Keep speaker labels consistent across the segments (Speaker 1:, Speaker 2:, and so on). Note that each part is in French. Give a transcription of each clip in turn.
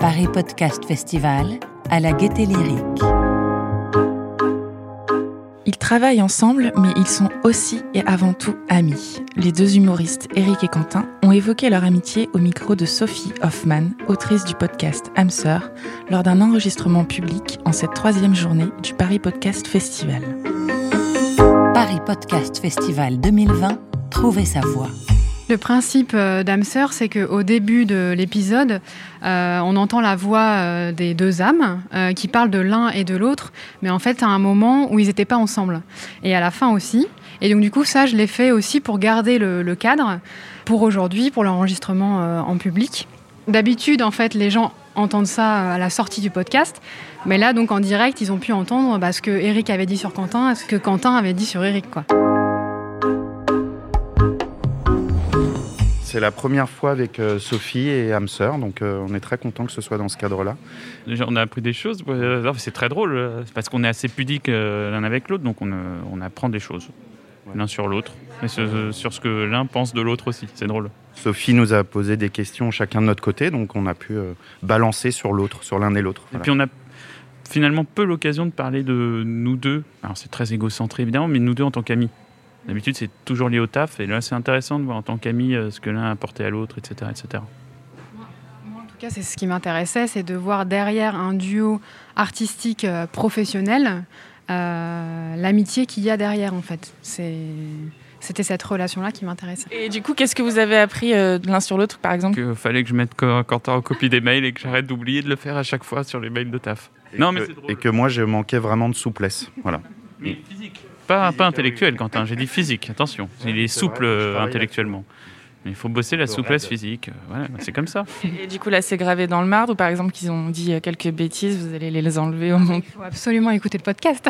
Speaker 1: Paris Podcast Festival à la Gaieté Lyrique.
Speaker 2: Ils travaillent ensemble, mais ils sont aussi et avant tout amis. Les deux humoristes, Eric et Quentin, ont évoqué leur amitié au micro de Sophie Hoffman, autrice du podcast Hamster, lors d'un enregistrement public en cette troisième journée du Paris Podcast Festival.
Speaker 1: Paris Podcast Festival 2020, trouvez sa voix.
Speaker 3: Le principe euh, d'Amser, c'est qu'au début de l'épisode, euh, on entend la voix euh, des deux âmes qui parlent de l'un et de l'autre, mais en fait, à un moment où ils n'étaient pas ensemble. Et à la fin aussi. Et donc, du coup, ça, je l'ai fait aussi pour garder le, cadre pour aujourd'hui, pour l'enregistrement en public. D'habitude, en fait, les gens entendent ça à la sortie du podcast. Mais là, donc, en direct, ils ont pu entendre bah, ce que Eric avait dit sur Quentin, ce que Quentin avait dit sur Eric, quoi.
Speaker 4: C'est la première fois avec euh, Sophie et Hamster, donc euh, on est très content que ce soit dans ce cadre-là.
Speaker 5: Déjà, on a appris des choses. Euh, C'est très drôle, parce qu'on est assez pudique euh, l'un avec l'autre, donc on, euh, on apprend des choses l'un sur l'autre, et ce- sur ce que l'un pense de l'autre aussi. C'est drôle.
Speaker 4: Sophie nous a posé des questions chacun de notre côté, donc on a pu euh, balancer sur l'autre, sur l'un et l'autre.
Speaker 5: Et puis on a finalement peu l'occasion de parler de nous deux. Alors c'est très égocentré évidemment, mais nous deux en tant qu'amis. D'habitude, c'est toujours lié au taf, et là, c'est intéressant de voir en tant qu'amis euh, ce que l'un a apporté à l'autre, etc., etc.
Speaker 3: Moi, en tout cas, c'est ce qui m'intéressait, c'est de voir derrière un duo artistique euh, professionnel euh, l'amitié qu'il y a derrière, en fait. C'est- C'était cette relation-là qui m'intéressait.
Speaker 2: Et du coup, qu'est-ce que vous avez appris euh, de l'un sur l'autre, par exemple?
Speaker 5: Il fallait que je mette Quentin en copie des mails et que j'arrête d'oublier de le faire à chaque fois sur les mails de taf.
Speaker 4: Et
Speaker 5: non,
Speaker 4: que-
Speaker 5: mais c'est drôle.
Speaker 4: Et que moi, je manquais vraiment de souplesse. Voilà.
Speaker 5: Mais physique. Pas, pas intellectuel, Quentin. J'ai dit physique, attention. Il est souple
Speaker 4: vrai,
Speaker 5: euh, intellectuellement. Mais il faut bosser la souplesse
Speaker 4: raide.
Speaker 5: physique. euh, Voilà, c'est comme ça.
Speaker 2: Et du coup, là, c'est gravé dans le marbre, ou par exemple, qu'ils ont dit euh, quelques bêtises, vous allez les enlever au montage
Speaker 3: Il faut absolument écouter le podcast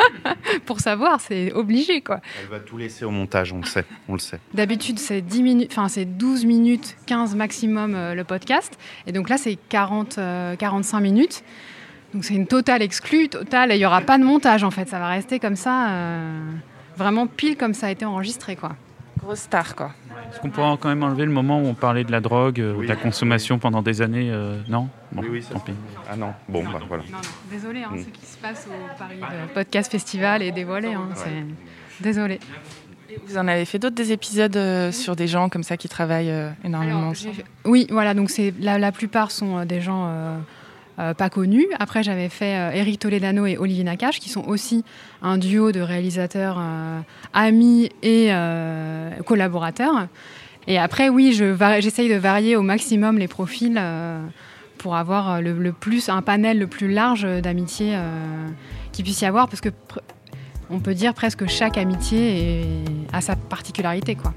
Speaker 3: pour savoir, c'est obligé, quoi.
Speaker 4: Elle va tout laisser au montage, on le sait. On le sait.
Speaker 3: D'habitude, c'est 10 minutes, enfin, c'est 12 minutes, 15 maximum euh, le podcast. Et donc là, c'est 40, euh, 45 minutes. Donc c'est une totale exclue, totale. Et il n'y aura pas de montage, en fait. Ça va rester comme ça, euh, vraiment pile comme ça a été enregistré, quoi.
Speaker 2: Grosse star, quoi.
Speaker 5: Est-ce qu'on pourra quand même enlever le moment où on parlait de la drogue euh, ou de la consommation pendant des années euh, Non? Bon,
Speaker 4: Oui, oui, ça
Speaker 5: tant
Speaker 4: se-
Speaker 5: pis.
Speaker 4: Ah non, bon, bah voilà.
Speaker 3: Non, non, désolé, hein,
Speaker 4: Mm.
Speaker 3: ce qui se passe au Paris euh, Podcast Festival est dévoilé. Hein, c'est... Désolé.
Speaker 2: Vous en avez fait d'autres des épisodes euh, sur des gens comme ça qui travaillent euh, énormément
Speaker 3: Alors, Oui, voilà, donc c'est la, la plupart sont euh, des gens euh, pas connus. Après, j'avais fait euh, Eric Toledano et Olivier Nakache, qui sont aussi un duo de réalisateurs euh, amis et collaborateurs. Et après, oui, j'essaye de varier au maximum les profils pour avoir le, plus, un panel le plus large d'amitié euh, qu'il puisse y avoir, parce que on peut dire presque chaque amitié a sa particularité, quoi.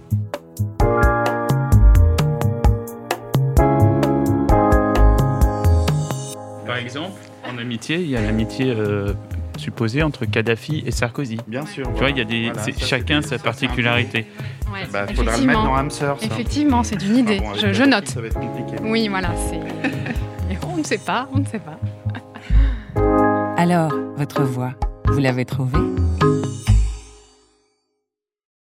Speaker 5: Par exemple, en amitié, il y a l'amitié euh, supposée entre Kadhafi et Sarkozy.
Speaker 4: Bien sûr.
Speaker 5: Tu vois, il y a des,
Speaker 4: Voilà,
Speaker 5: c'est-
Speaker 4: ça,
Speaker 5: chacun sa
Speaker 4: ça,
Speaker 5: particularité.
Speaker 3: Ouais,
Speaker 4: Bah, faudra le mettre dans Hamster, ça.
Speaker 3: Effectivement, c'est une idée.
Speaker 4: Ah bon, avec
Speaker 3: je, je note.
Speaker 4: Ça va être compliqué.
Speaker 3: Oui, voilà. On ne sait pas, on ne sait pas.
Speaker 1: Alors, votre voix, vous l'avez trouvée?